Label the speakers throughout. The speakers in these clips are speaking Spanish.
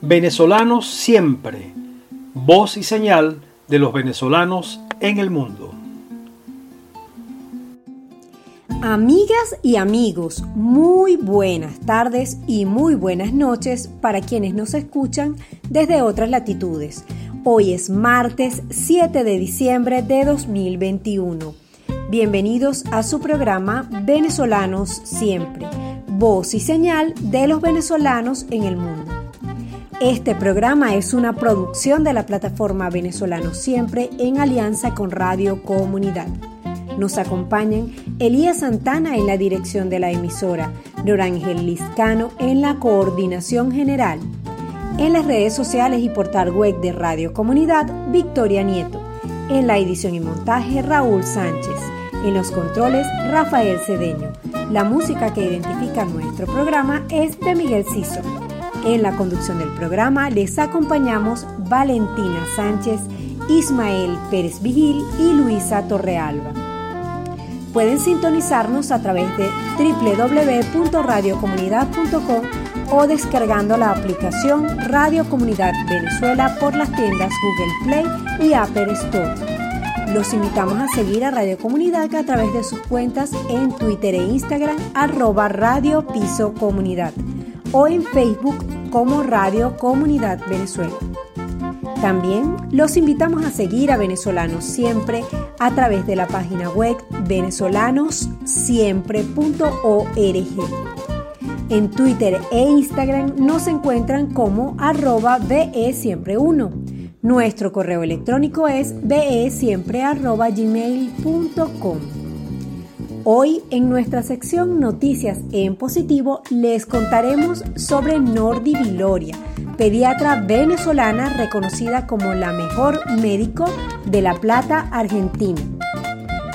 Speaker 1: Venezolanos siempre, voz y señal de los venezolanos en el mundo.
Speaker 2: Amigas y amigos, muy buenas tardes y muy buenas noches para quienes nos escuchan desde otras latitudes. Hoy es martes 7 de diciembre de 2021. Bienvenidos a su programa Venezolanos Siempre, voz y señal de los venezolanos en el mundo. Este programa es una producción de la plataforma Venezolano Siempre en alianza con Radio Comunidad. Nos acompañan Elías Santana en la dirección de la emisora, Norangel Liscano en la coordinación general. En las redes sociales y portal web de Radio Comunidad, Victoria Nieto. En la edición y montaje, Raúl Sánchez. En los controles, Rafael Cedeño. La música que identifica nuestro programa es de Miguel Ciso. En la conducción del programa les acompañamos Valentina Sánchez, Ismael Pérez Vigil y Luisa Torrealba. Pueden sintonizarnos a través de www.radiocomunidad.com o descargando la aplicación Radio Comunidad Venezuela por las tiendas Google Play y Apple Store. Los invitamos a seguir a Radio Comunidad a través de sus cuentas en Twitter e Instagram arroba Radio Piso Comunidad o en Facebook como Radio Comunidad Venezuela. También los invitamos a seguir a Venezolanos Siempre a través de la página web venezolanossiempre.org. En Twitter e Instagram nos encuentran como arroba siempre1 Nuestro correo electrónico es gmail.com Hoy en nuestra sección Noticias en Positivo les contaremos sobre Nordi Viloria, pediatra venezolana reconocida como la mejor médico de La Plata, Argentina.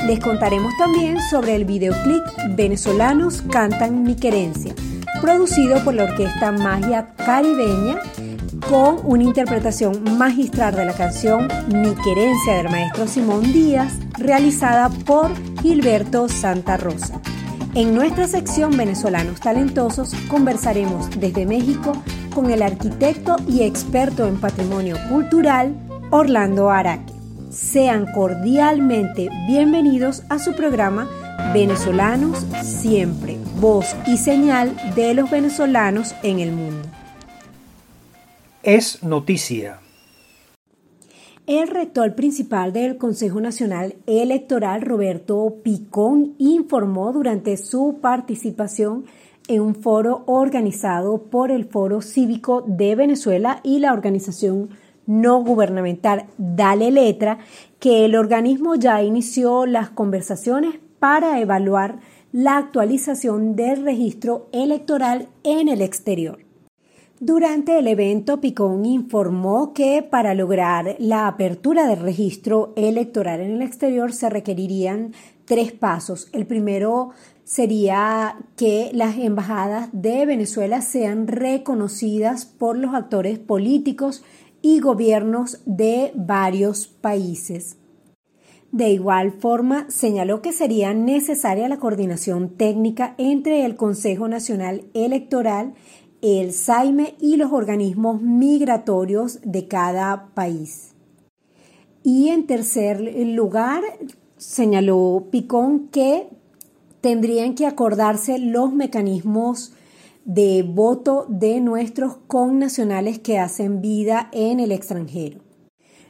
Speaker 2: Les contaremos también sobre el videoclip Venezolanos Cantan Mi Querencia, producido por la Orquesta Magia Caribeña con una interpretación magistral de la canción Mi Querencia del maestro Simón Díaz, realizada por Gilberto Santa Rosa. En nuestra sección Venezolanos Talentosos conversaremos desde México con el arquitecto y experto en patrimonio cultural Orlando Araque. Sean cordialmente bienvenidos a su programa Venezolanos Siempre, voz y señal de los venezolanos en el mundo
Speaker 1: es noticia.
Speaker 2: El rector principal del Consejo Nacional Electoral, Roberto Picón, informó durante su participación en un foro organizado por el Foro Cívico de Venezuela y la organización no gubernamental Dale Letra que el organismo ya inició las conversaciones para evaluar la actualización del registro electoral en el exterior. Durante el evento, Picón informó que para lograr la apertura del registro electoral en el exterior se requerirían tres pasos. El primero sería que las embajadas de Venezuela sean reconocidas por los actores políticos y gobiernos de varios países. De igual forma, señaló que sería necesaria la coordinación técnica entre el Consejo Nacional Electoral el SAIME y los organismos migratorios de cada país. Y en tercer lugar, señaló Picón que tendrían que acordarse los mecanismos de voto de nuestros connacionales que hacen vida en el extranjero.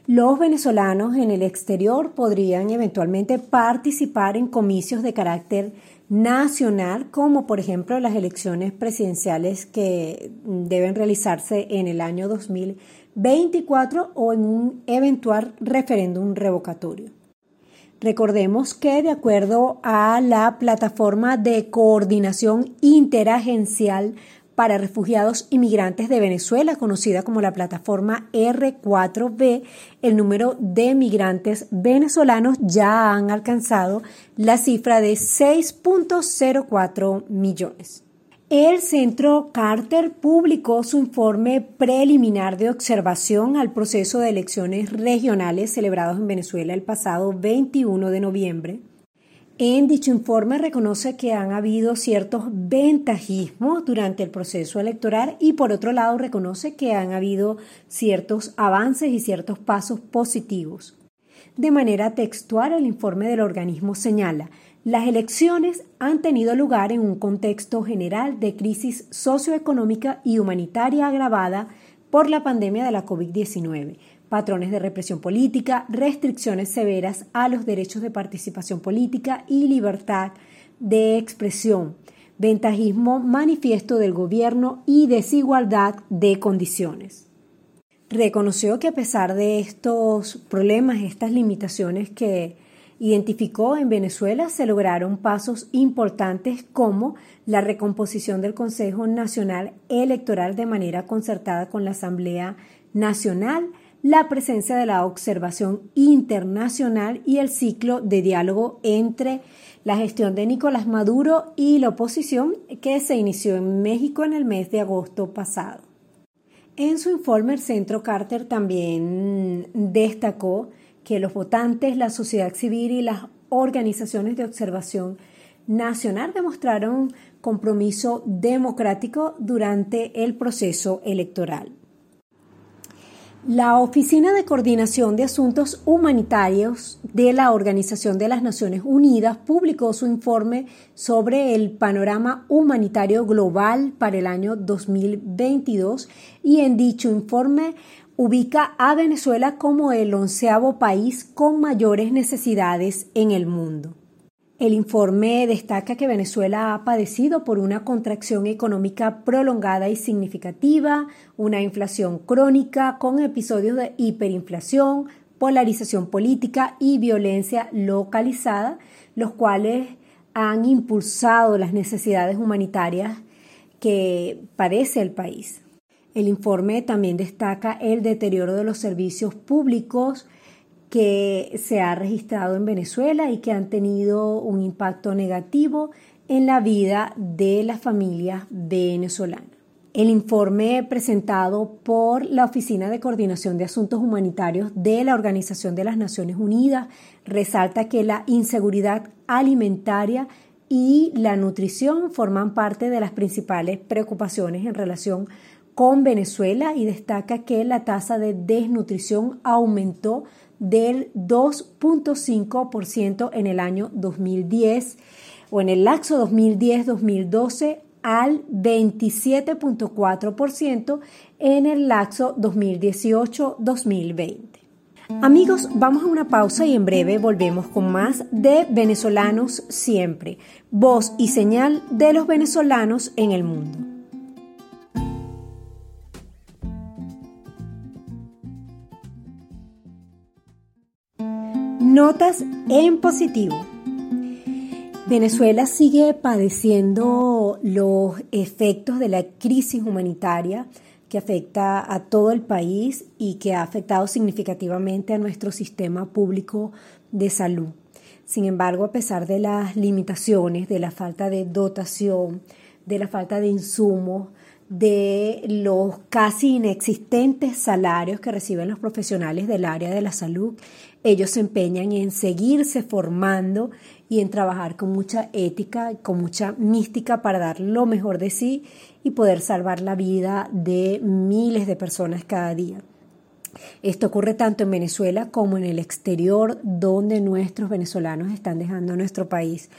Speaker 2: Los venezolanos en el exterior podrían eventualmente participar en comicios de carácter nacional, como por ejemplo las elecciones presidenciales que deben realizarse en el año 2024 o en un eventual referéndum revocatorio. Recordemos que de acuerdo a la plataforma de coordinación interagencial para refugiados inmigrantes de Venezuela, conocida como la plataforma R4B, el número de migrantes venezolanos ya han alcanzado la cifra de 6.04 millones. El Centro Carter publicó su informe preliminar de observación al proceso de elecciones regionales celebrados en Venezuela el pasado 21 de noviembre En dicho informe reconoce que han habido ciertos ventajismos durante el proceso electoral y por otro lado reconoce que han habido ciertos avances y ciertos pasos positivos. De manera textual, el informe del organismo señala, las elecciones han tenido lugar en un contexto general de crisis socioeconómica y humanitaria agravada por la pandemia de la COVID-19 patrones de represión política, restricciones severas a los derechos de participación política y libertad de expresión, ventajismo manifiesto del gobierno y desigualdad de condiciones. Reconoció que a pesar de estos problemas, estas limitaciones que identificó en Venezuela, se lograron pasos importantes como la recomposición del Consejo Nacional Electoral de manera concertada con la Asamblea Nacional, la presencia de la observación internacional y el ciclo de diálogo entre la gestión de Nicolás Maduro y la oposición que se inició en México en el mes de agosto pasado. En su informe, el Centro Carter también destacó que los votantes, la sociedad civil y las organizaciones de observación nacional demostraron compromiso democrático durante el proceso electoral. La Oficina de Coordinación de Asuntos Humanitarios de la Organización de las Naciones Unidas publicó su informe sobre el panorama humanitario global para el año 2022 y en dicho informe ubica a Venezuela como el onceavo país con mayores necesidades en el mundo. El informe destaca que Venezuela ha padecido por una contracción económica prolongada y significativa, una inflación crónica con episodios de hiperinflación, polarización política y violencia localizada, los cuales han impulsado las necesidades humanitarias que padece el país. El informe también destaca el deterioro de los servicios públicos, que se ha registrado en Venezuela y que han tenido un impacto negativo en la vida de las familias venezolanas. El informe presentado por la Oficina de Coordinación de Asuntos Humanitarios de la Organización de las Naciones Unidas resalta que la inseguridad alimentaria y la nutrición forman parte de las principales preocupaciones en relación con Venezuela y destaca que la tasa de desnutrición aumentó del 2.5% en el año 2010 o en el lapso 2010-2012 al 27.4% en el lapso 2018-2020. Amigos, vamos a una pausa y en breve volvemos con más de Venezolanos Siempre, voz y señal de los venezolanos en el mundo. Notas en positivo. Venezuela sigue padeciendo los efectos de la crisis humanitaria que afecta a todo el país y que ha afectado significativamente a nuestro sistema público de salud. Sin embargo, a pesar de las limitaciones, de la falta de dotación, de la falta de insumos, de los casi inexistentes salarios que reciben los profesionales del área de la salud, ellos se empeñan en seguirse formando y en trabajar con mucha ética, con mucha mística para dar lo mejor de sí y poder salvar la vida de miles de personas cada día. Esto ocurre tanto en Venezuela como en el exterior, donde nuestros venezolanos están dejando nuestro país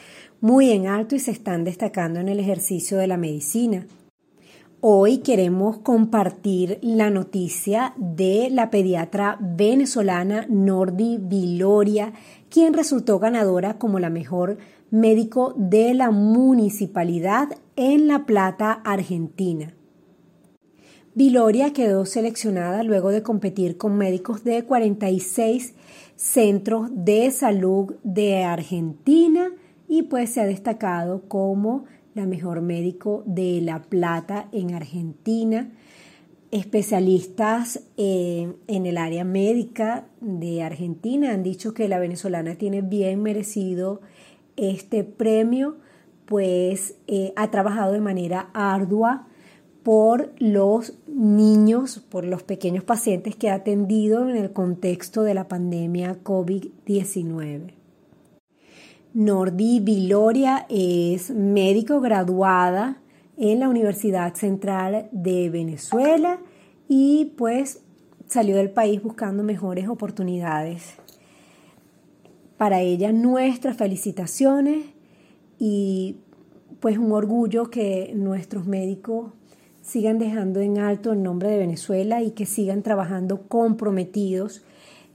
Speaker 2: muy en alto y se están destacando en el ejercicio de la medicina. Hoy queremos compartir la noticia de la pediatra venezolana Nordi Viloria, quien resultó ganadora como la mejor médico de la municipalidad en La Plata, Argentina. Viloria quedó seleccionada luego de competir con médicos de 46 centros de salud de Argentina y pues se ha destacado como la mejor médico de La Plata en Argentina, especialistas eh, en el área médica de Argentina han dicho que la venezolana tiene bien merecido este premio, pues eh, ha trabajado de manera ardua por los niños, por los pequeños pacientes que ha atendido en el contexto de la pandemia COVID-19. Nordi Viloria es médico graduada en la Universidad Central de Venezuela y pues salió del país buscando mejores oportunidades. Para ella nuestras felicitaciones y pues un orgullo que nuestros médicos sigan dejando en alto el nombre de Venezuela y que sigan trabajando comprometidos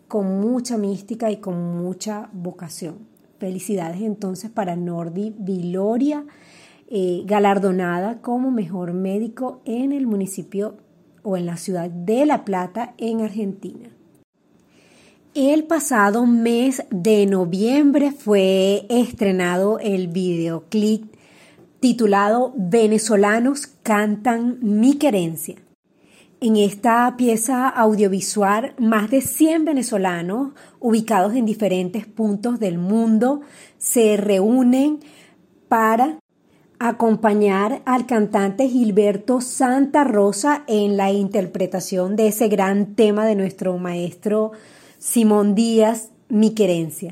Speaker 2: con mucha mística y con mucha vocación. Felicidades entonces para Nordi Viloria, eh, galardonada como mejor médico en el municipio o en la ciudad de La Plata, en Argentina. El pasado mes de noviembre fue estrenado el videoclip titulado Venezolanos cantan mi querencia. En esta pieza audiovisual, más de 100 venezolanos ubicados en diferentes puntos del mundo se reúnen para acompañar al cantante Gilberto Santa Rosa en la interpretación de ese gran tema de nuestro maestro Simón Díaz, Mi Querencia.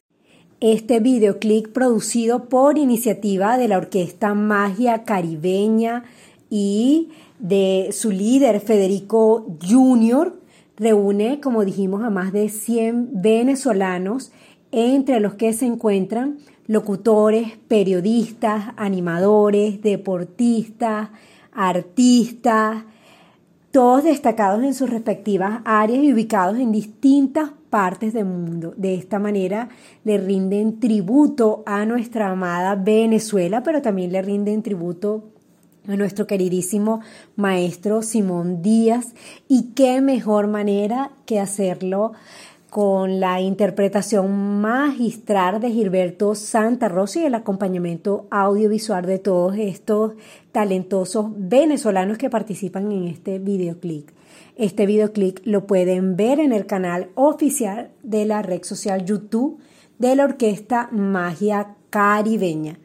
Speaker 2: Este videoclip producido por iniciativa de la Orquesta Magia Caribeña y de su líder Federico Junior reúne, como dijimos, a más de 100 venezolanos, entre los que se encuentran locutores, periodistas, animadores, deportistas, artistas, todos destacados en sus respectivas áreas y ubicados en distintas partes del mundo. De esta manera le rinden tributo a nuestra amada Venezuela, pero también le rinden tributo a nuestro queridísimo maestro Simón Díaz. Y qué mejor manera que hacerlo con la interpretación magistral de Gilberto Santa Rosa y el acompañamiento audiovisual de todos estos talentosos venezolanos que participan en este videoclip. Este videoclip lo pueden ver en el canal oficial de la red social YouTube de la Orquesta Magia Caribeña.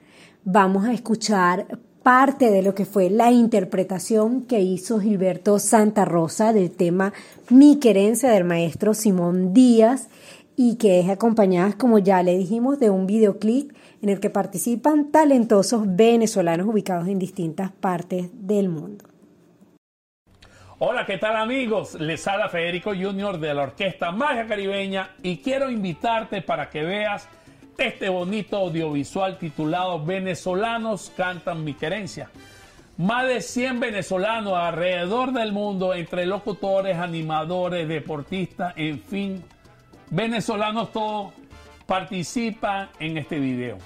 Speaker 2: Vamos a escuchar parte de lo que fue la interpretación que hizo Gilberto Santa Rosa del tema Mi querencia del maestro Simón Díaz y que es acompañada, como ya le dijimos, de un videoclip en el que participan talentosos venezolanos ubicados en distintas partes del mundo.
Speaker 3: Hola, ¿qué tal amigos? Les habla Federico Junior de la Orquesta Magia Caribeña y quiero invitarte para que veas este bonito audiovisual titulado Venezolanos cantan mi querencia. Más de 100 venezolanos alrededor del mundo, entre locutores, animadores, deportistas, en fin, venezolanos todos, participan en este video.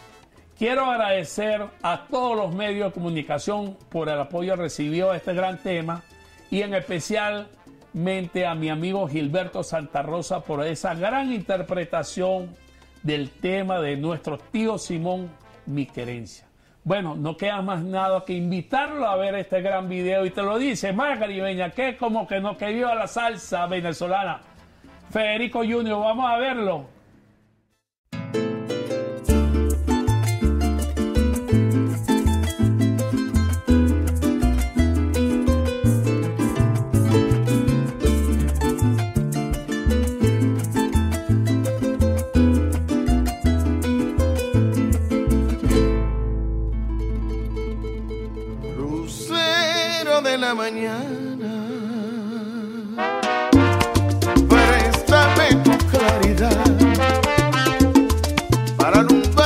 Speaker 3: Quiero agradecer a todos los medios de comunicación por el apoyo recibido a este gran tema y en especialmente a mi amigo Gilberto Santa Rosa por esa gran interpretación del tema de nuestro tío Simón, mi querencia. Bueno, no queda más nada que invitarlo a ver este gran video y te lo dice más caribeña, que como que no querido la salsa venezolana. Federico Junior, vamos a verlo.
Speaker 4: Mañana. Préstame tu claridad para alumbrarle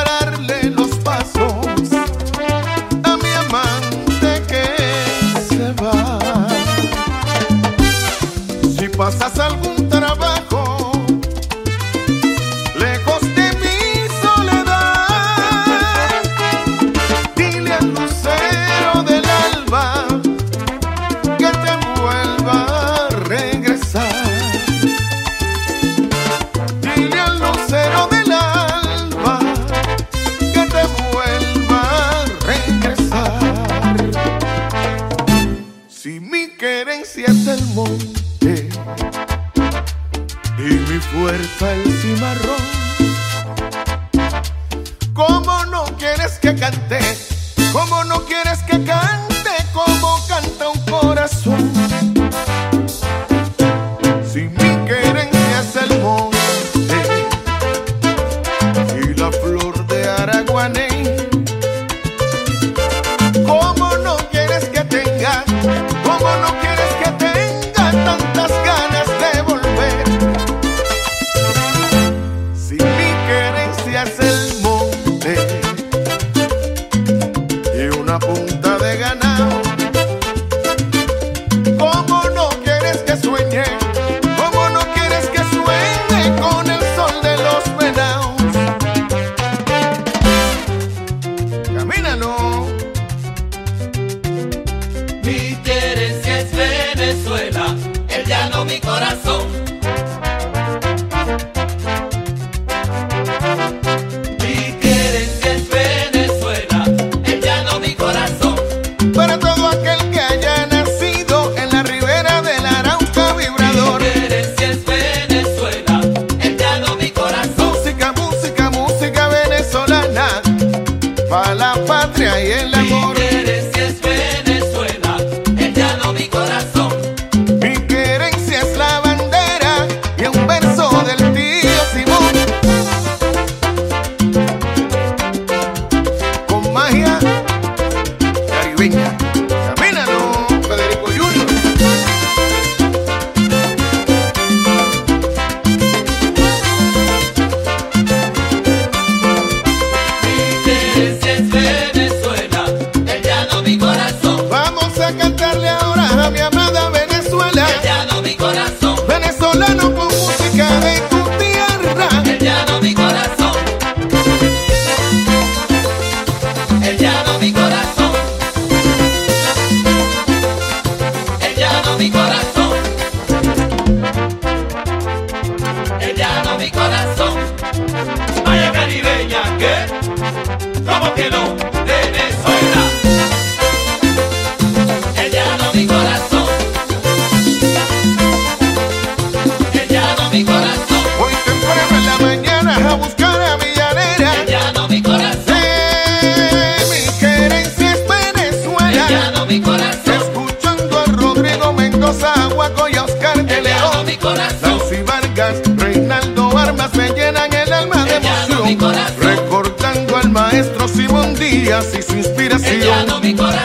Speaker 4: Díaz y su inspiración. Oye,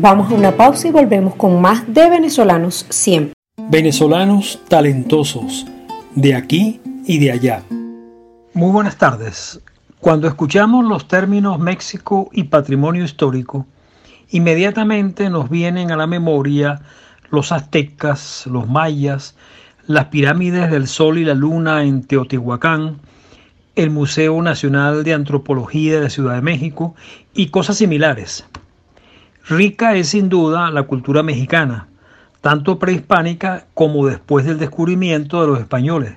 Speaker 2: vamos a una pausa y volvemos con más de venezolanos siempre.
Speaker 1: Venezolanos talentosos, de aquí y de allá. Muy buenas tardes. Cuando escuchamos los términos México y patrimonio histórico, inmediatamente nos vienen a la memoria los aztecas, los mayas, las pirámides del Sol y la Luna en Teotihuacán, el Museo Nacional de Antropología de Ciudad de México y cosas similares. Rica es sin duda la cultura mexicana, tanto prehispánica como después del descubrimiento de los españoles.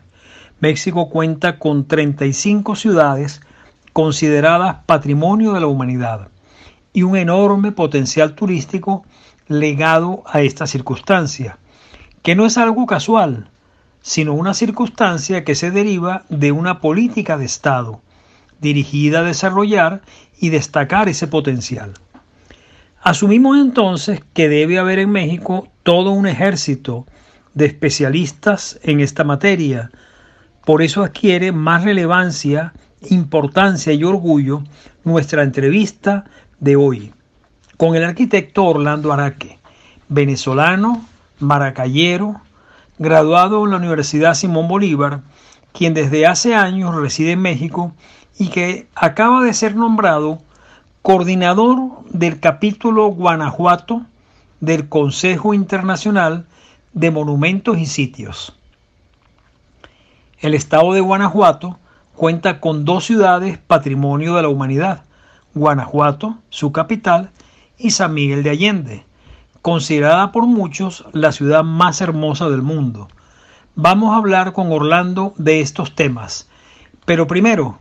Speaker 1: México cuenta con 35 ciudades consideradas patrimonio de la humanidad y un enorme potencial turístico legado a esta circunstancia, que no es algo casual, sino una circunstancia que se deriva de una política de Estado dirigida a desarrollar y destacar ese potencial. Asumimos entonces que debe haber en México todo un ejército de especialistas en esta materia. Por eso adquiere más relevancia, importancia y orgullo nuestra entrevista de hoy con el arquitecto Orlando Araque, venezolano, maracayero, graduado en la Universidad Simón Bolívar, quien desde hace años reside en México y que acaba de ser nombrado coordinador del capítulo Guanajuato del Consejo Internacional de Monumentos y Sitios. El estado de Guanajuato cuenta con dos ciudades patrimonio de la humanidad, Guanajuato, su capital, y San Miguel de Allende, considerada por muchos la ciudad más hermosa del mundo. Vamos a hablar con Orlando de estos temas. Pero primero,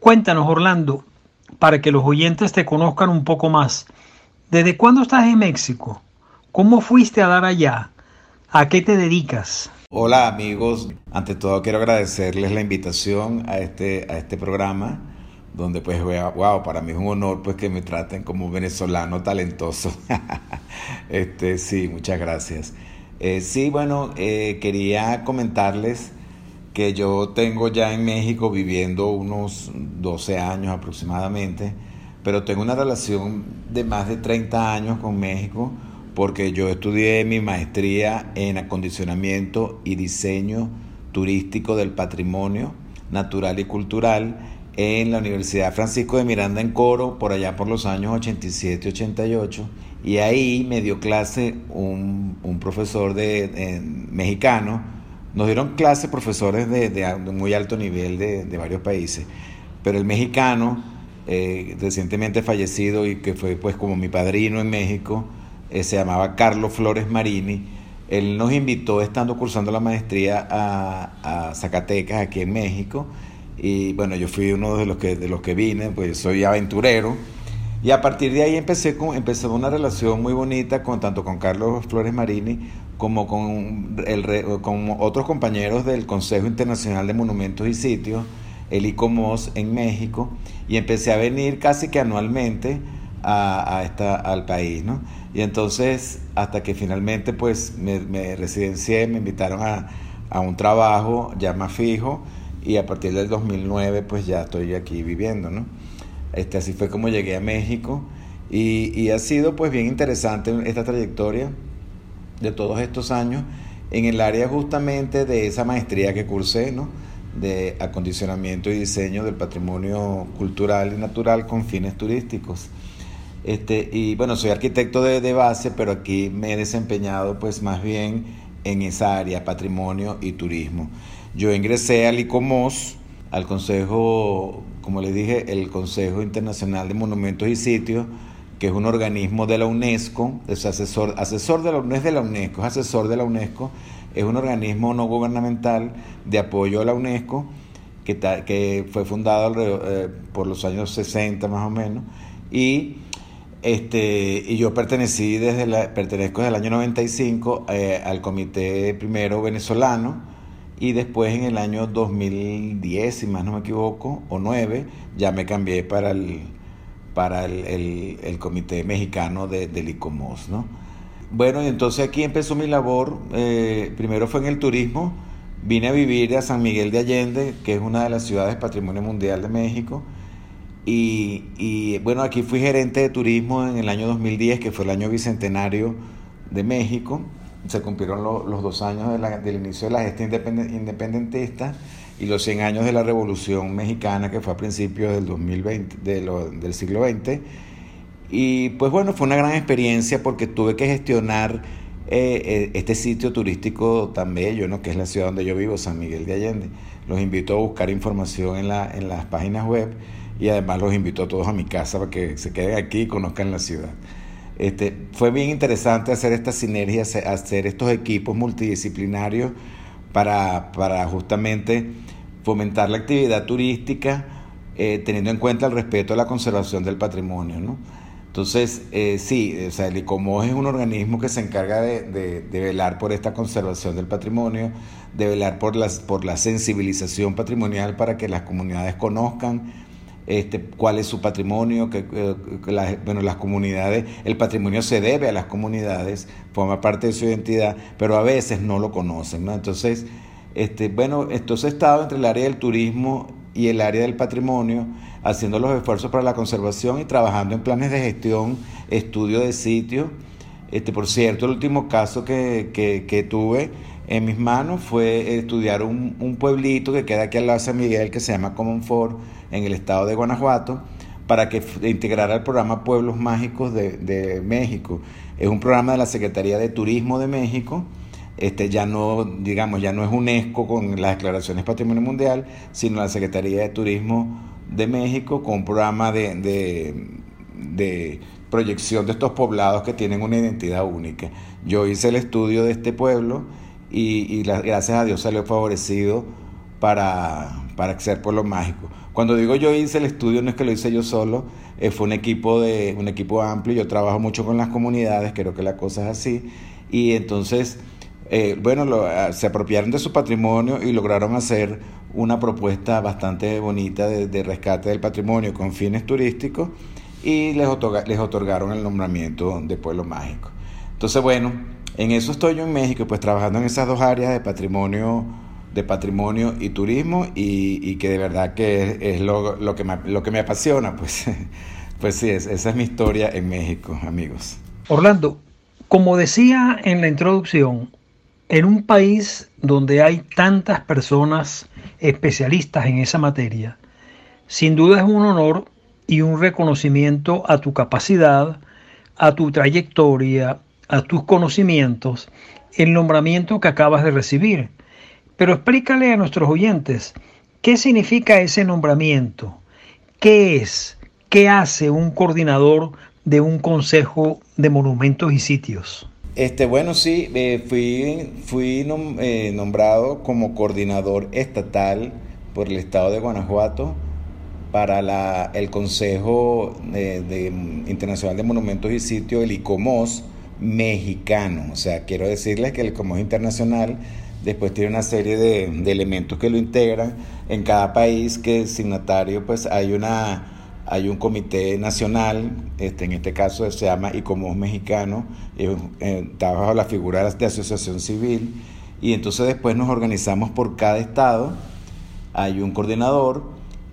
Speaker 1: cuéntanos Orlando, para que los oyentes te conozcan un poco más. ¿Desde cuándo estás en México? ¿Cómo fuiste a dar allá? ¿A qué te dedicas?
Speaker 5: Hola amigos, ante todo quiero agradecerles la invitación a este, a este programa, donde pues, wow, para mí es un honor pues que me traten como un venezolano talentoso. este, sí, muchas gracias. Eh, sí, bueno, eh, quería comentarles que yo tengo ya en México viviendo unos 12 años aproximadamente, pero tengo una relación de más de 30 años con México porque yo estudié mi maestría en acondicionamiento y diseño turístico del patrimonio natural y cultural en la Universidad Francisco de Miranda en Coro por allá por los años 87-88 y ahí me dio clase un, un profesor de, mexicano nos dieron clase profesores de, muy alto nivel de, varios países, pero el mexicano, eh, recientemente fallecido y que fue pues como mi padrino en México, eh, se llamaba Carlos Flores Marini. Él nos invitó, estando cursando la maestría a, a, Zacatecas, aquí en México, y bueno, yo fui uno de los que, de los que vine, pues soy aventurero. Y a partir de ahí empecé con, empezó una relación muy bonita con tanto con Carlos Flores Marini como con, el, con otros compañeros del Consejo Internacional de Monumentos y Sitios, el ICOMOS en México, y empecé a venir casi que anualmente a, a esta, al país, ¿no? Y entonces, hasta que finalmente pues me, me residencié, me invitaron a, a, un trabajo ya más fijo, y a partir del 2009 pues ya estoy aquí viviendo, ¿no? Este, así fue como llegué a México, y, y ha sido pues bien interesante esta trayectoria de todos estos años en el área justamente de esa maestría que cursé, ¿no? de acondicionamiento y diseño del patrimonio cultural y natural con fines turísticos. Este, y bueno, soy arquitecto de, de, base, pero aquí me he desempeñado pues más bien en esa área, patrimonio y turismo. Yo ingresé al ICOMOS, al Consejo, como les dije, el Consejo Internacional de Monumentos y Sitios, que es un organismo de la UNESCO, es asesor, asesor de la, de la UNESCO, es asesor de la UNESCO, es un organismo no gubernamental de apoyo a la UNESCO que, que fue fundado eh, por los años 60 más o menos y este, y yo pertenecí desde la, pertenezco desde el año 95 eh, al comité primero venezolano y después en el año 2010, si más no me equivoco, o 9, ya me cambié para el, para el, el, comité mexicano de, del ICOMOS, ¿no? Bueno, y entonces aquí empezó mi labor, eh, primero fue en el turismo, vine a vivir a San Miguel de Allende, que es una de las ciudades Patrimonio Mundial de México, y, bueno, aquí fui gerente de turismo en el año 2010, que fue el año bicentenario de México. Se cumplieron los dos años del inicio de la gestión independentista y los 100 años de la Revolución Mexicana, que fue a principios del 2020, del siglo XX. Y pues bueno, fue una gran experiencia porque tuve que gestionar eh, eh, este sitio turístico tan bello, ¿no? que es la ciudad donde yo vivo, San Miguel de Allende. Los invito a buscar información en, la, en las páginas web y además los invito a todos a mi casa para que se queden aquí y conozcan la ciudad. Este, fue bien interesante hacer estas sinergias, hacer estos equipos multidisciplinarios para, para justamente fomentar la actividad turística eh, teniendo en cuenta el respeto a la conservación del patrimonio. ¿no? Entonces, eh, sí, o sea, el ICOMOS es un organismo que se encarga de, de, de, velar por esta conservación del patrimonio, de velar por, las, por la sensibilización patrimonial para que las comunidades conozcan este, cuál es su patrimonio, que, bueno, las comunidades, el patrimonio se debe a las comunidades, forma parte de su identidad, pero a veces no lo conocen, ¿no? Entonces, este, bueno, entonces he estado entre el área del turismo y el área del patrimonio, haciendo los esfuerzos para la conservación y trabajando en planes de gestión, estudio de sitios. Este, por cierto, el último caso que, que, que tuve en mis manos fue estudiar un, pueblito que queda aquí al lado de San Miguel, que se llama Comonfort, en el estado de Guanajuato, para que integrara el programa Pueblos Mágicos de, México. Es un programa de la Secretaría de Turismo de México. Este ya no, digamos, ya no es UNESCO con las declaraciones Patrimonio Mundial, sino la Secretaría de Turismo de México con un programa de proyección de estos poblados que tienen una identidad única. Yo hice el estudio de este pueblo y, gracias a Dios salió favorecido para, para ser pueblo mágico. Cuando digo yo hice el estudio, no es que lo hice yo solo, eh, fue un equipo, de, un equipo amplio, yo trabajo mucho con las comunidades, creo que la cosa es así, y entonces, eh, bueno, ah, se apropiaron de su patrimonio y lograron hacer una propuesta bastante bonita de, rescate del patrimonio con fines turísticos y les, les otorgaron el nombramiento de pueblo mágico. Entonces, bueno, en eso estoy yo en México, pues trabajando en esas dos áreas de patrimonio de patrimonio y turismo y, que de verdad que es, lo, que me, lo que me apasiona, pues, pues sí, es, esa es mi historia en México, amigos.
Speaker 1: Orlando, como decía en la introducción, en un país donde hay tantas personas especialistas en esa materia, sin duda es un honor y un reconocimiento a tu capacidad, a tu trayectoria, a tus conocimientos, el nombramiento que acabas de recibir. Pero explícale a nuestros oyentes qué significa ese nombramiento, qué es, qué hace un coordinador de un consejo de monumentos y sitios.
Speaker 5: Este, bueno, sí, eh, fui, fui nom eh, nombrado como coordinador estatal por el estado de Guanajuato para la, el Consejo de, de Internacional de Monumentos y Sitios, el ICOMOS mexicano. O sea, quiero decirles que el ICOMOS internacional Después tiene una serie de, de, elementos que lo integran. En cada país que es signatario, pues hay una hay un comité nacional, este, en este caso se llama ICOMOS Mexicano, eh, está bajo la figura de asociación civil, y entonces después nos organizamos por cada estado, hay un coordinador,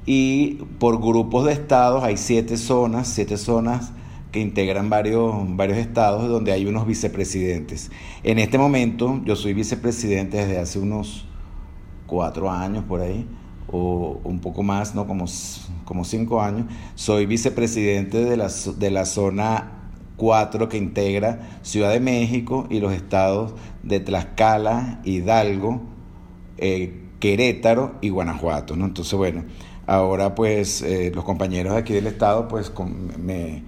Speaker 5: y por grupos de estados hay siete zonas, siete zonas que integran varios, varios estados donde hay unos vicepresidentes. En este momento yo soy vicepresidente desde hace unos cuatro años por ahí, o un poco más, ¿no? Como, como cinco años. Soy vicepresidente de la, de la zona 4 que integra Ciudad de México y los estados de Tlaxcala, Hidalgo, eh, Querétaro y Guanajuato, ¿no? Entonces, bueno, ahora pues eh, los compañeros aquí del estado pues con, me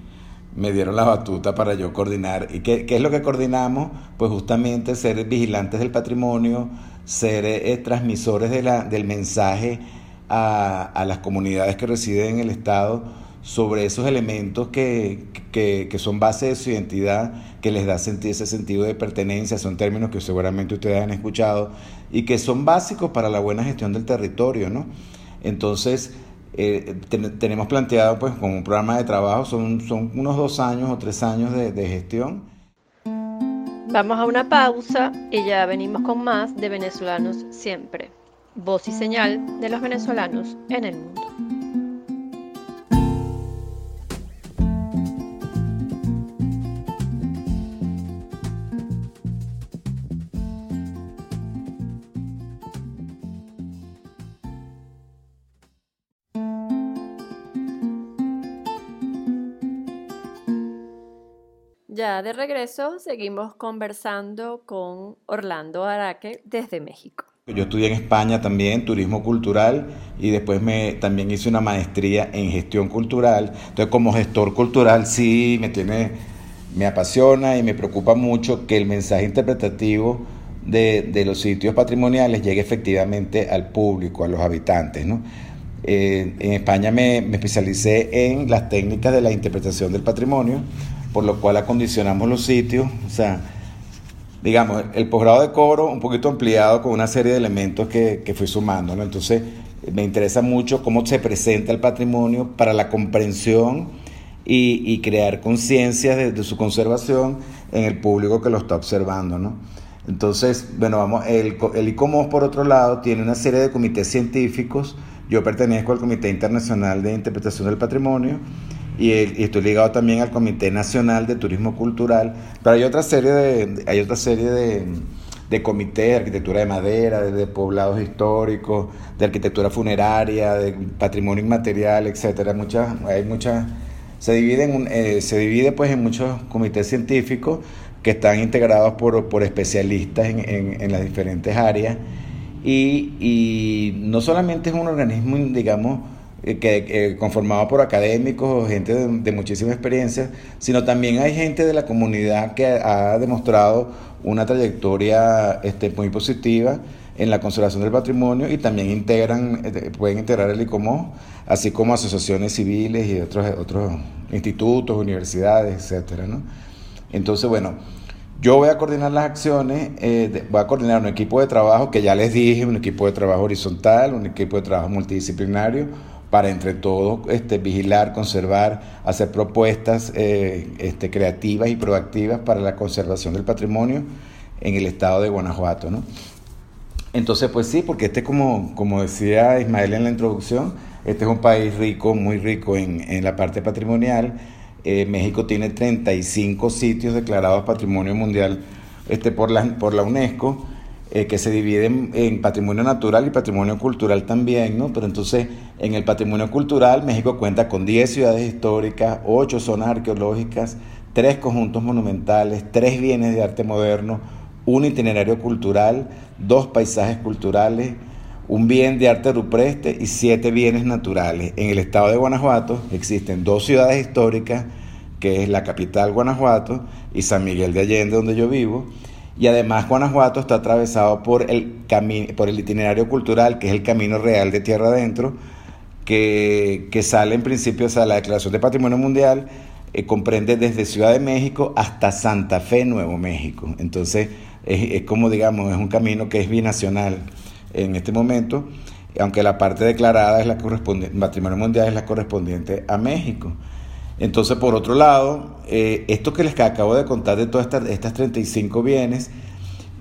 Speaker 5: me dieron la batuta para yo coordinar. ¿Y qué, es lo que coordinamos? Pues justamente ser vigilantes del patrimonio, ser eh, transmisores de la, del mensaje a, a, las comunidades que residen en el Estado sobre esos elementos que, que, que, son base de su identidad, que les da sentir ese sentido de pertenencia, son términos que seguramente ustedes han escuchado y que son básicos para la buena gestión del territorio, ¿no? Entonces, eh, tenemos planteado pues como un programa de trabajo, son, son unos dos años o tres años de, de gestión.
Speaker 6: Vamos a una pausa y ya venimos con más de venezolanos siempre. Voz y señal de los venezolanos en el mundo. De regreso seguimos conversando con Orlando Araque desde México.
Speaker 5: Yo estudié en España también turismo cultural y después me también hice una maestría en gestión cultural. Entonces como gestor cultural sí me tiene me apasiona y me preocupa mucho que el mensaje interpretativo de, de los sitios patrimoniales llegue efectivamente al público, a los habitantes, ¿no? Eh, en España me, me especialicé en las técnicas de la interpretación del patrimonio por lo cual acondicionamos los sitios, o sea, digamos, el posgrado de coro un poquito ampliado con una serie de elementos que, que fui sumando, ¿no? Entonces, me interesa mucho cómo se presenta el patrimonio para la comprensión y, crear conciencia de, de, su conservación en el público que lo está observando, ¿no? Entonces, bueno, vamos, el, el ICOMOS, por otro lado, tiene una serie de comités científicos. Yo pertenezco al Comité Internacional de Interpretación del Patrimonio y, estoy ligado también al Comité Nacional de Turismo Cultural, pero hay otra serie de, hay otra serie de, de comités de arquitectura de madera, de, poblados históricos, de arquitectura funeraria, de patrimonio inmaterial, etcétera, muchas, hay muchas, se divide, en, eh, se divide pues en muchos comités científicos que están integrados por, por especialistas en, en, en las diferentes áreas. Y, y no solamente es un organismo, digamos, que, eh, conformado por académicos, gente de, muchísima experiencia, sino también hay gente de la comunidad que ha demostrado una trayectoria este, muy positiva en la conservación del patrimonio y también integran, eh, pueden integrar el ICOMO, así como asociaciones civiles y otros, otros institutos, universidades, etcétera, ¿no? Entonces, bueno, yo voy a coordinar las acciones, eh, voy a coordinar un equipo de trabajo que ya les dije, un equipo de trabajo horizontal, un equipo de trabajo multidisciplinario, para entre todos este, vigilar, conservar, hacer propuestas eh, este, creativas y proactivas para la conservación del patrimonio en el estado de Guanajuato. ¿no? Entonces, pues sí, porque este, como, como decía Ismael en la introducción, este es un país rico, muy rico en, en la parte patrimonial. Eh, México tiene 35 sitios declarados Patrimonio Mundial este, por, la, por la UNESCO. Eh, que se dividen en patrimonio natural y patrimonio cultural también, ¿no? Pero entonces, en el patrimonio cultural, México cuenta con 10 ciudades históricas, 8 zonas arqueológicas, 3 conjuntos monumentales, 3 bienes de arte moderno, un itinerario cultural, 2 paisajes culturales, un bien de arte rupestre y 7 bienes naturales. En el estado de Guanajuato existen dos ciudades históricas, que es la capital Guanajuato y San Miguel de Allende, donde yo vivo, y además Guanajuato está atravesado por el, por el itinerario cultural, que es el Camino Real de Tierra Adentro, que, que sale en principio, o sea, la Declaración de Patrimonio Mundial eh, comprende desde Ciudad de México hasta Santa Fe, Nuevo México. Entonces, es, como, digamos, es un camino que es binacional en este momento, aunque la parte declarada es la correspondiente, Patrimonio Mundial es la correspondiente a México. Entonces, por otro lado, eh, esto que les acabo de contar de todas estas, estas 35 bienes,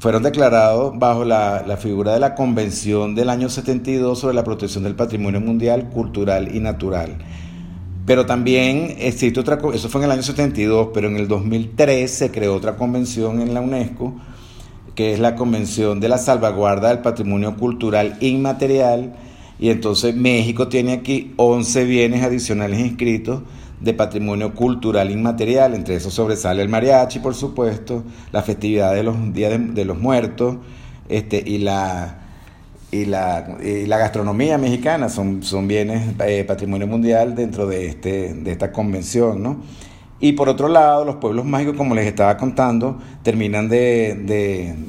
Speaker 5: fueron declarados bajo la, figura de la Convención del año 72 sobre la protección del patrimonio mundial, cultural y natural. Pero también existe otra, eso fue en el año 72, pero en el 2003 se creó otra convención en la UNESCO, que es la Convención de la Salvaguarda del Patrimonio Cultural Inmaterial, y entonces México tiene aquí 11 bienes adicionales inscritos de patrimonio cultural inmaterial, entre esos sobresale el mariachi, por supuesto, la festividad de los días de, los muertos, este, y la y la, y la gastronomía mexicana son, son bienes eh, patrimonio mundial dentro de este de esta convención, ¿no? Y por otro lado, los pueblos mágicos, como les estaba contando, terminan de,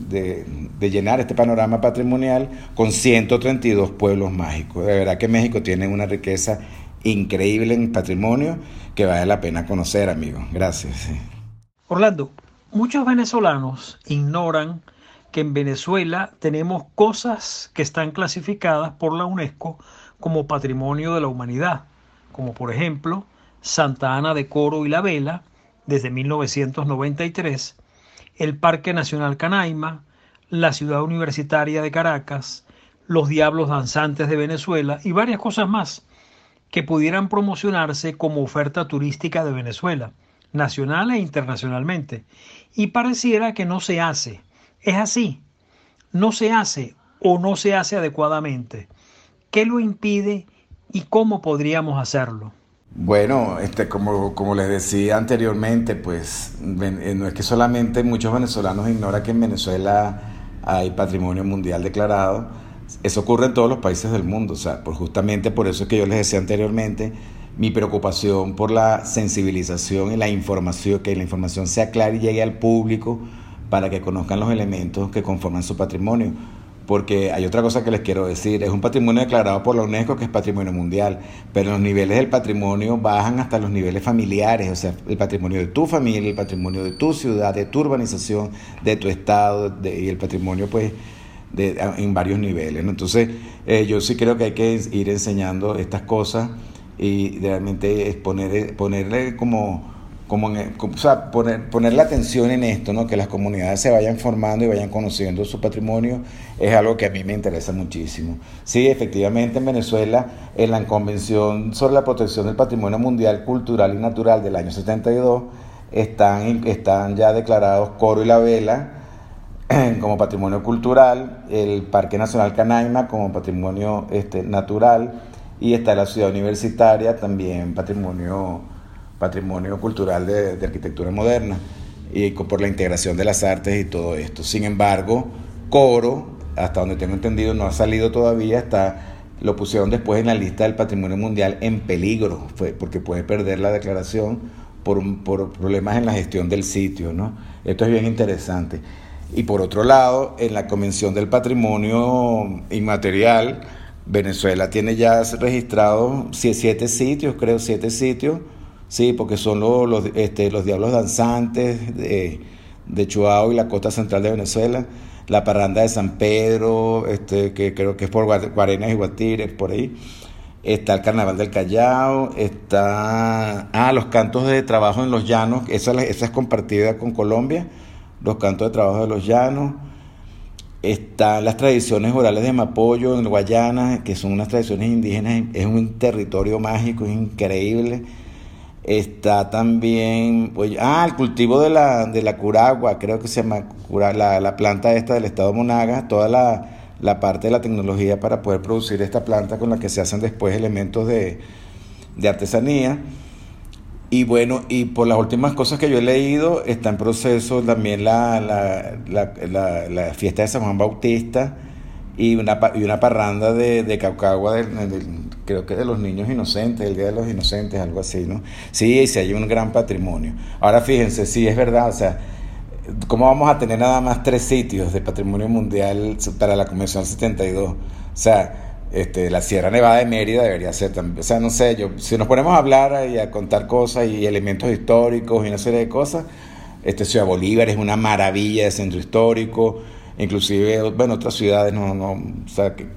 Speaker 5: de, llenar este panorama patrimonial con 132 pueblos mágicos. De verdad que México tiene una riqueza increíble en patrimonio que vale la pena conocer, amigos. Gracias.
Speaker 1: Orlando, muchos venezolanos ignoran que en Venezuela tenemos cosas que están clasificadas por la UNESCO como patrimonio de la humanidad, como por ejemplo Santa Ana de Coro y la Vela desde 1993, el Parque Nacional Canaima, la Ciudad Universitaria de Caracas, los Diablos Danzantes de Venezuela y varias cosas más que pudieran promocionarse como oferta turística de Venezuela, nacional e internacionalmente. Y pareciera que no se hace. Es así. No se hace o no se hace adecuadamente. ¿Qué lo impide y cómo podríamos hacerlo?
Speaker 5: Bueno, este, como, como les decía anteriormente, pues eh, no es que solamente muchos venezolanos ignoran que en Venezuela hay patrimonio mundial declarado, eso ocurre en todos los países del mundo, o sea, por, justamente por eso es que yo les decía anteriormente, mi preocupación por la sensibilización y la información, que la información sea clara y llegue al público para que conozcan los elementos que conforman su patrimonio. Porque hay otra cosa que les quiero decir, es un patrimonio declarado por la UNESCO que es patrimonio mundial, pero los niveles del patrimonio bajan hasta los niveles familiares, o sea, el patrimonio de tu familia, el patrimonio de tu ciudad, de tu urbanización, de tu estado, y el patrimonio pues de, en varios niveles. Entonces, eh, yo sí creo que hay que ir enseñando estas cosas y realmente poner, ponerle como como, o sea, poner, poner la atención en esto, ¿no? que las comunidades se vayan formando y vayan conociendo su patrimonio, es algo que a mí me interesa muchísimo. Sí, efectivamente en Venezuela, en la Convención sobre la Protección del Patrimonio Mundial Cultural y Natural del año 72, están, están ya declarados Coro y la Vela como patrimonio cultural, el Parque Nacional Canaima como patrimonio este, natural, y está la ciudad universitaria también patrimonio patrimonio cultural de, arquitectura moderna y por la integración de las artes y todo esto. Sin embargo, Coro, hasta donde tengo entendido, no ha salido todavía, está, lo pusieron después en la lista del patrimonio mundial en peligro, fue, porque puede perder la declaración por, por problemas en la gestión del sitio. ¿no? Esto es bien interesante. Y por otro lado, en la Convención del Patrimonio Inmaterial, Venezuela tiene ya registrado siete sitios, creo, siete sitios Sí, porque son los, los, este, los diablos danzantes de, de Chuao y la costa central de Venezuela, la parranda de San Pedro, este, que creo que es por Guarenas y Guatires, por ahí. Está el Carnaval del Callao, está ah, los cantos de trabajo en los llanos, esa, esa es compartida con Colombia, los cantos de trabajo de los llanos. Están las tradiciones orales de Mapoyo en Guayana, que son unas tradiciones indígenas, es un territorio mágico, es increíble Está también, pues, ah, el cultivo de la, de la curagua, creo que se llama la, la planta esta del estado Monaga, toda la, la, parte de la tecnología para poder producir esta planta con la que se hacen después elementos de, de artesanía. Y bueno, y por las últimas cosas que yo he leído, está en proceso también la, la, la, la fiesta de San Juan Bautista y una, y una parranda de, de Caucagua del, creo que de los niños inocentes, el Día de los Inocentes, algo así, ¿no? Sí, sí hay un gran patrimonio. Ahora fíjense, sí es verdad, o sea, ¿cómo vamos a tener nada más tres sitios de patrimonio mundial para la Convención 72? O sea, este, la Sierra Nevada de Mérida debería ser también, o sea, no sé, yo, si nos ponemos a hablar y a contar cosas y elementos históricos y una serie de cosas, este Ciudad Bolívar es una maravilla de centro histórico, inclusive, bueno, otras ciudades, no, no, o sea, que,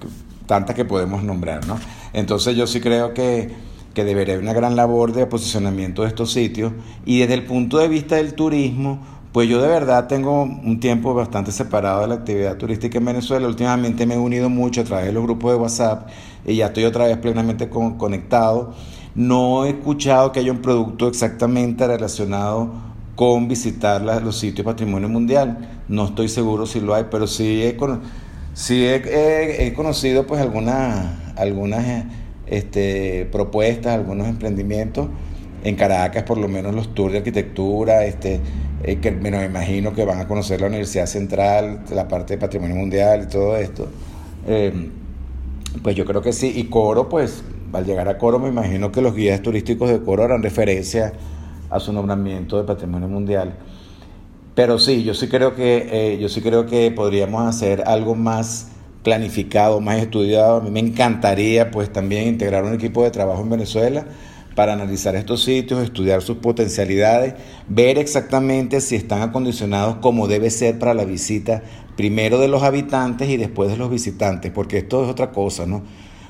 Speaker 5: tantas que podemos nombrar, ¿no? Entonces yo sí creo que, que debería haber una gran labor de posicionamiento de estos sitios y desde el punto de vista del turismo, pues yo de verdad tengo un tiempo bastante separado de la actividad turística en Venezuela. Últimamente me he unido mucho a través de los grupos de WhatsApp y ya estoy otra vez plenamente conectado. No he escuchado que haya un producto exactamente relacionado con visitar los sitios patrimonio mundial. No estoy seguro si lo hay, pero sí he, conocido pues algunas algunas este, propuestas, algunos emprendimientos. En Caracas, por lo menos los tours de arquitectura, este, eh, que me imagino que van a conocer la Universidad Central, la parte de Patrimonio Mundial y todo esto. Em, pues yo creo que sí. Y Coro, pues al llegar a Coro, me imagino que los guías turísticos de Coro harán referencia a su nombramiento de Patrimonio Mundial. Pero sí, yo sí creo que, eh, yo sí creo que podríamos hacer algo más planificado, más estudiado. A mí me encantaría pues también integrar un equipo de trabajo en Venezuela para analizar estos sitios, estudiar sus potencialidades, ver exactamente si están acondicionados como debe ser para la visita, primero de los habitantes y después de los visitantes, porque esto es otra cosa, ¿no?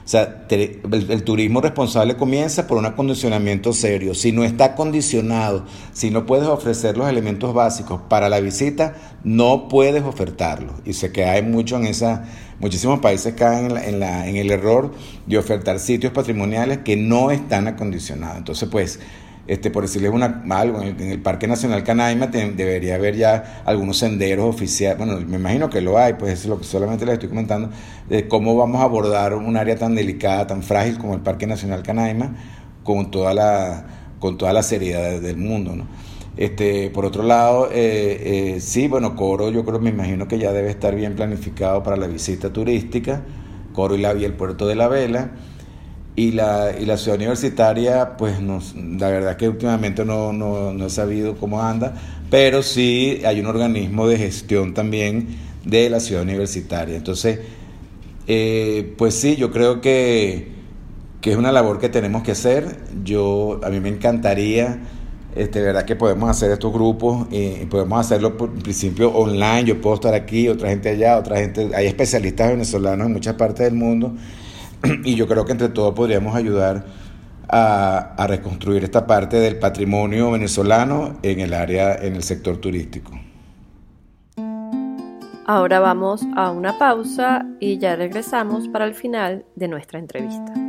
Speaker 5: O sea, el, turismo responsable comienza por un acondicionamiento serio. Si no está acondicionado, si no puedes ofrecer los elementos básicos para la visita, no puedes ofertarlo. Y sé que hay mucho en esa, muchísimos países caen en, en, la, en el error de ofertar sitios patrimoniales que no están acondicionados. Entonces, pues, este, por decirles una, algo, en el, Parque Nacional Canaima debería haber ya algunos senderos oficiales, bueno, me imagino que lo hay, pues eso es lo que solamente les estoy comentando, de cómo vamos a abordar un área tan delicada, tan frágil como el Parque Nacional Canaima, con toda la, con toda la seriedad del mundo, ¿no? Este, por otro lado, eh, eh, sí, bueno, Coro yo creo, me imagino que ya debe estar bien planificado para la visita turística, Coro y, la, y el puerto de la Vela, y la, y la ciudad universitaria, pues nos, la verdad que últimamente no, no, no he sabido cómo anda, pero sí hay un organismo de gestión también de la ciudad universitaria. Entonces, eh, pues sí, yo creo que, que, es una labor que tenemos que hacer. Yo, a mí me encantaría, este, verdad que podemos hacer estos grupos y, podemos hacerlo por principio online. Yo puedo estar aquí, otra gente allá, otra gente, hay especialistas venezolanos en muchas partes del mundo y yo creo que entre todos podríamos ayudar a, a, reconstruir esta parte del patrimonio venezolano en el área, en el sector turístico.
Speaker 6: Ahora vamos a una pausa y ya regresamos para el final de nuestra entrevista.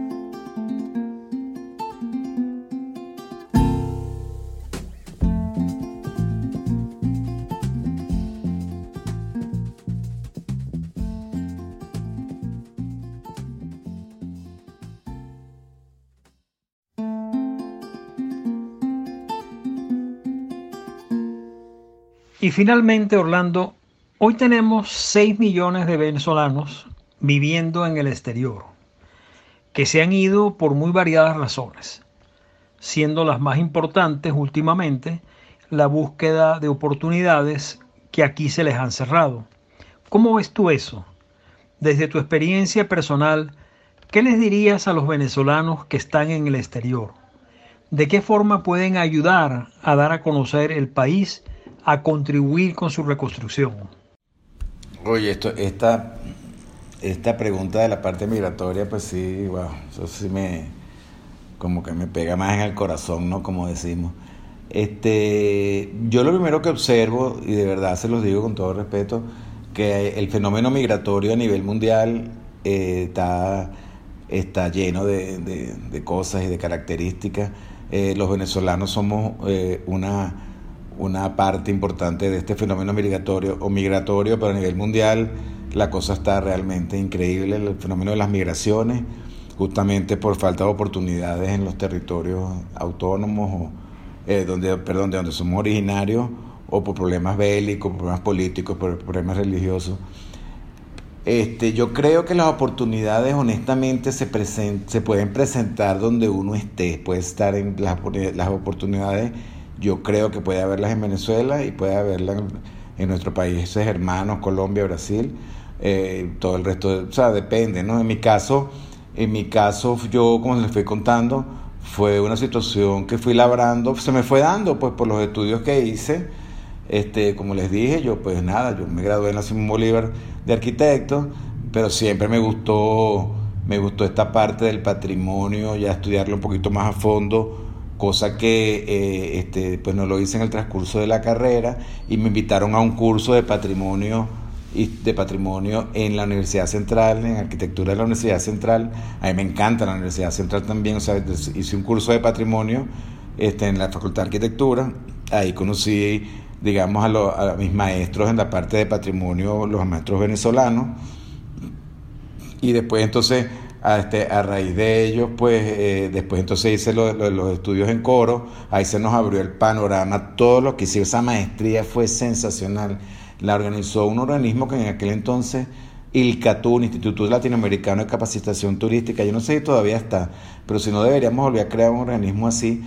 Speaker 1: Finalmente, Orlando, hoy tenemos 6 millones de venezolanos viviendo en el exterior, que se han ido por muy variadas razones, siendo las más importantes últimamente la búsqueda de oportunidades que aquí se les han cerrado. ¿Cómo ves tú eso? Desde tu experiencia personal, ¿qué les dirías a los venezolanos que están en el exterior? ¿De qué forma pueden ayudar a dar a conocer el país a contribuir con su reconstrucción?
Speaker 5: Oye, esto, esta, esta pregunta de la parte migratoria, pues sí, wow, eso sí me, como que me pega más en el corazón, ¿no? Como decimos. Este, yo lo primero que observo, y de verdad se los digo con todo respeto, que el fenómeno migratorio a nivel mundial eh, está, está lleno de, de, cosas y de características. Eh, los venezolanos somos eh, una una parte importante de este fenómeno migratorio o migratorio, pero a nivel mundial la cosa está realmente increíble, el fenómeno de las migraciones, justamente por falta de oportunidades en los territorios autónomos, o, eh, donde, perdón, de donde somos originarios, o por problemas bélicos, por problemas políticos, por problemas religiosos. Este, yo creo que las oportunidades honestamente se, se pueden presentar donde uno esté, puede estar en las, las oportunidades yo creo que puede haberlas en Venezuela y puede haberlas en, nuestros países hermanos, Colombia, Brasil, eh, todo el resto, o sea, depende, ¿no? En mi caso, en mi caso, yo, como les fui contando, fue una situación que fui labrando, se me fue dando, pues, por los estudios que hice, este, como les dije, yo, pues, nada, yo me gradué en la Simón Bolívar de arquitecto, pero siempre me gustó, me gustó esta parte del patrimonio, ya estudiarlo un poquito más a fondo, cosa que eh, este, pues no lo hice en el transcurso de la carrera y me invitaron a un curso de patrimonio de patrimonio en la Universidad Central, en arquitectura de la Universidad Central. A mí me encanta la Universidad Central también, o sea, hice un curso de patrimonio este, en la Facultad de Arquitectura. Ahí conocí, digamos, a, a mis maestros en la parte de patrimonio, los maestros venezolanos. Y después entonces a, este, a raíz de ellos, pues eh, después entonces hice los estudios en coro, ahí se nos abrió el panorama, todo lo que hice, esa maestría fue sensacional. La organizó un organismo que en aquel entonces, ILCATUN, Instituto Latinoamericano de Capacitación Turística, yo no sé si todavía está, pero si no deberíamos volver a crear un organismo así,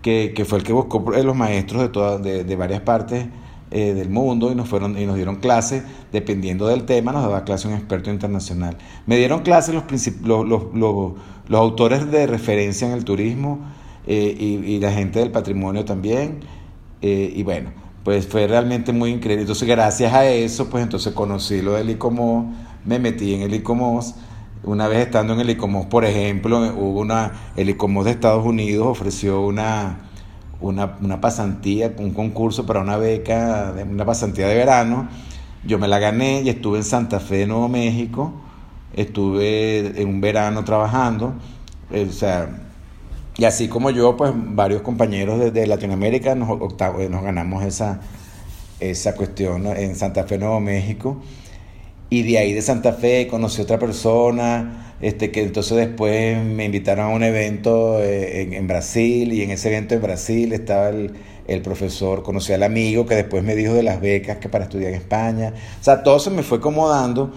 Speaker 5: que, que fue el que buscó los maestros de, todas de, de varias partes eh, del mundo y nos, fueron, y nos dieron clases, dependiendo del tema, nos daba clase un experto internacional. Me dieron clases los, los, los, los, autores de referencia en el turismo eh, y, la gente del patrimonio también. Eh, y bueno, pues fue realmente muy increíble. Entonces, gracias a eso, pues entonces conocí lo del ICOMOS, me metí en el ICOMOS. Una vez estando en el ICOMOS, por ejemplo, hubo una, el ICOMOS de Estados Unidos ofreció una, una, una pasantía, un concurso para una beca, una pasantía de verano. Yo me la gané y estuve en Santa Fe, Nuevo México. Estuve en un verano trabajando. Eh, o sea, y así como yo, pues varios compañeros de, Latinoamérica nos, eh, nos ganamos esa, esa cuestión en Santa Fe, Nuevo México. Y de ahí de Santa Fe conocí a otra persona este, que entonces después me invitaron a un evento eh, en, Brasil y en ese evento en Brasil estaba el, el, profesor, conocí al amigo que después me dijo de las becas que para estudiar en España. O sea, todo se me fue acomodando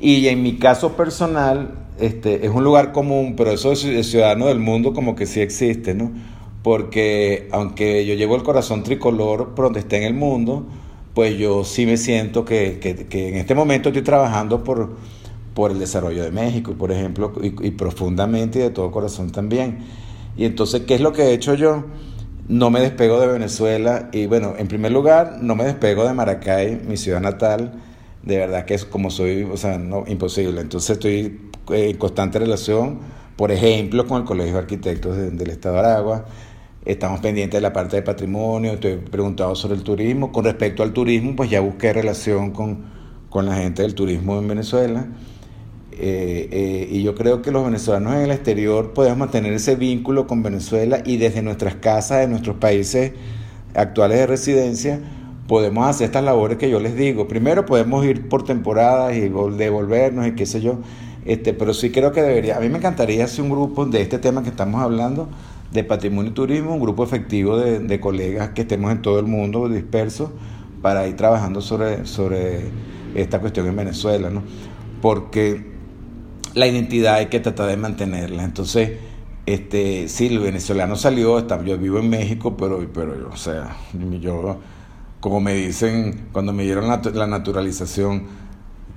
Speaker 5: y en mi caso personal este, es un lugar común, pero eso de ciudadano del mundo como que sí existe, ¿no? Porque aunque yo llevo el corazón tricolor por donde esté en el mundo, pues yo sí me siento que, que, en este momento estoy trabajando por por el desarrollo de México, por ejemplo, y, profundamente y de todo corazón también. Y entonces, ¿qué es lo que he hecho yo? No me despego de Venezuela y bueno, en primer lugar, no me despego de Maracay, mi ciudad natal. De verdad que es como soy, o sea, no, imposible. Entonces estoy en constante relación, por ejemplo, con el Colegio de Arquitectos del Estado de Aragua. Estamos pendientes de la parte de patrimonio, estoy preguntado sobre el turismo. Con respecto al turismo, pues ya busqué relación con, con la gente del turismo en Venezuela. Eh, eh, y yo creo que los venezolanos en el exterior podemos mantener ese vínculo con Venezuela y desde nuestras casas, de nuestros países actuales de residencia, podemos hacer estas labores que yo les digo. Primero podemos ir por temporadas y devolvernos y qué sé yo, este, pero sí creo que debería, a mí me encantaría hacer un grupo de este tema que estamos hablando, de patrimonio y turismo, un grupo efectivo de, de colegas que estemos en todo el mundo dispersos para ir trabajando sobre, sobre esta cuestión en Venezuela, ¿no? Porque la identidad hay que tratar de mantenerla. Entonces, este, sí, el venezolano salió, está, yo vivo en México, pero, pero o sea, yo, como me dicen, cuando me dieron la, naturalización,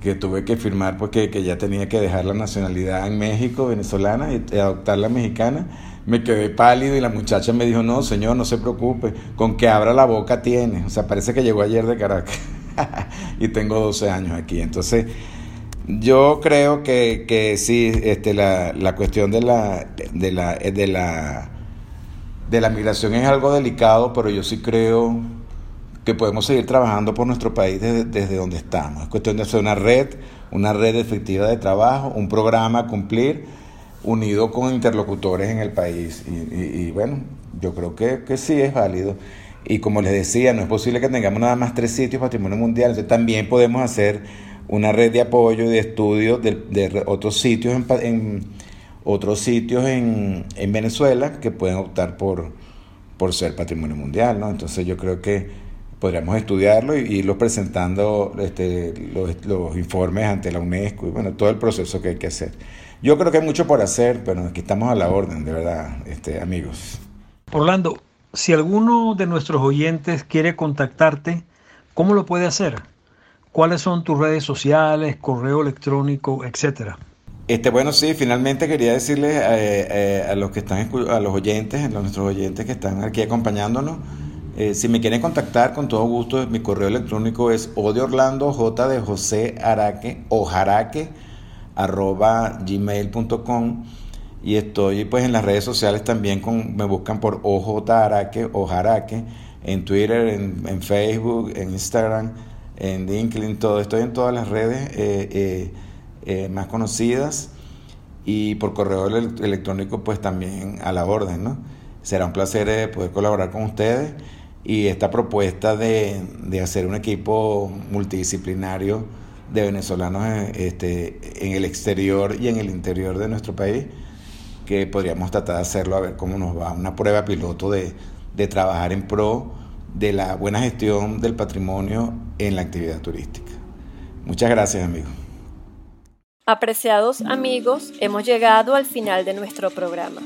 Speaker 5: que tuve que firmar porque que ya tenía que dejar la nacionalidad en México, venezolana, y adoptar la mexicana, me quedé pálido y la muchacha me dijo, no, señor, no se preocupe, con que abra la boca tiene. O sea, parece que llegó ayer de Caracas y tengo 12 años aquí. Entonces, yo creo que, que sí, este, la, la cuestión de la, de, la, de, la, de la migración es algo delicado, pero yo sí creo que podemos seguir trabajando por nuestro país desde, desde donde estamos. Es cuestión de hacer una red, una red efectiva de trabajo, un programa a cumplir, unido con interlocutores en el país. Y, y, bueno, yo creo que, que, sí es válido. Y como les decía, no es posible que tengamos nada más tres sitios patrimonio mundial, entonces también podemos hacer una red de apoyo y de estudio de, otros sitios en, otros sitios en, Venezuela que pueden optar por, por ser patrimonio mundial, ¿no? Entonces yo creo que podríamos estudiarlo y irlo presentando este, los, informes ante la UNESCO y bueno, todo el proceso que hay que hacer. Yo creo que hay mucho por hacer, pero aquí estamos a la orden, de verdad, este, amigos.
Speaker 1: Orlando, si alguno de nuestros oyentes quiere contactarte, ¿cómo lo puede hacer? ¿Cuáles son tus redes sociales, correo electrónico, etcétera?
Speaker 5: Este, bueno, sí, finalmente quería decirles eh, eh, a los que están, a los oyentes, a nuestros oyentes que están aquí acompañándonos, eh, si me quieren contactar, con todo gusto, mi correo electrónico es odiorlando, j de José Araque, o jaraque, arroba y estoy pues en las redes sociales también, me buscan por OJ Araque o en Twitter, en, Facebook, en Instagram, en LinkedIn, todo. Estoy en todas las redes eh, eh, más conocidas y por correo electrónico pues también a la orden, ¿no? Será un placer poder colaborar con ustedes y esta propuesta de, de hacer un equipo multidisciplinario de venezolanos este, en el exterior y en el interior de nuestro país, que podríamos tratar de hacerlo a ver cómo nos va, una prueba piloto de, de trabajar en pro de la buena gestión del patrimonio en la actividad turística. Muchas gracias, amigos.
Speaker 6: Apreciados amigos, hemos llegado al final de nuestro programa.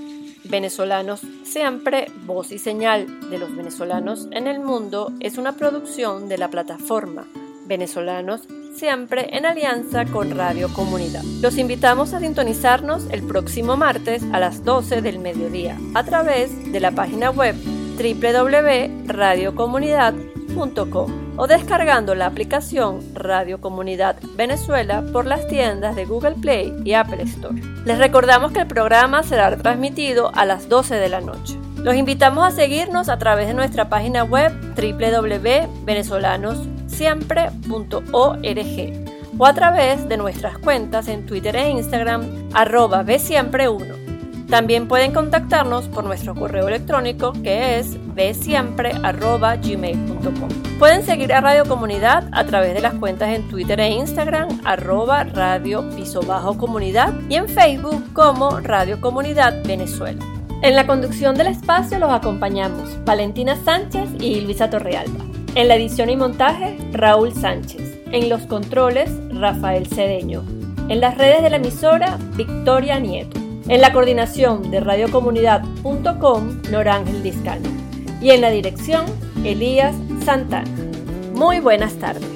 Speaker 6: Venezolanos Siempre, Voz y Señal de los Venezolanos en el Mundo es una producción de la plataforma Venezolanos Siempre en alianza con Radio Comunidad. Los invitamos a sintonizarnos el próximo martes a las 12 del mediodía a través de la página web www.radiocomunidad.com o descargando la aplicación Radio Comunidad Venezuela por las tiendas de Google Play y Apple Store. Les recordamos que el programa será transmitido a las 12 de la noche. Los invitamos a seguirnos a través de nuestra página web www.venezolanossiempre.org o a través de nuestras cuentas en Twitter e Instagram arroba bsiempre1 también pueden contactarnos por nuestro correo electrónico que es bsiempre.gmail.com. Pueden seguir a Radio Comunidad a través de las cuentas en Twitter e Instagram arroba radio piso bajo comunidad y en Facebook como Radio Comunidad Venezuela. En la conducción del espacio los acompañamos Valentina Sánchez y Luisa Torrealba. En la edición y montaje, Raúl Sánchez. En los controles, Rafael Cedeño. En las redes de la emisora, Victoria Nieto. En la coordinación de radiocomunidad.com, Norángel Discano. Y en la dirección, Elías Santana. Muy buenas tardes.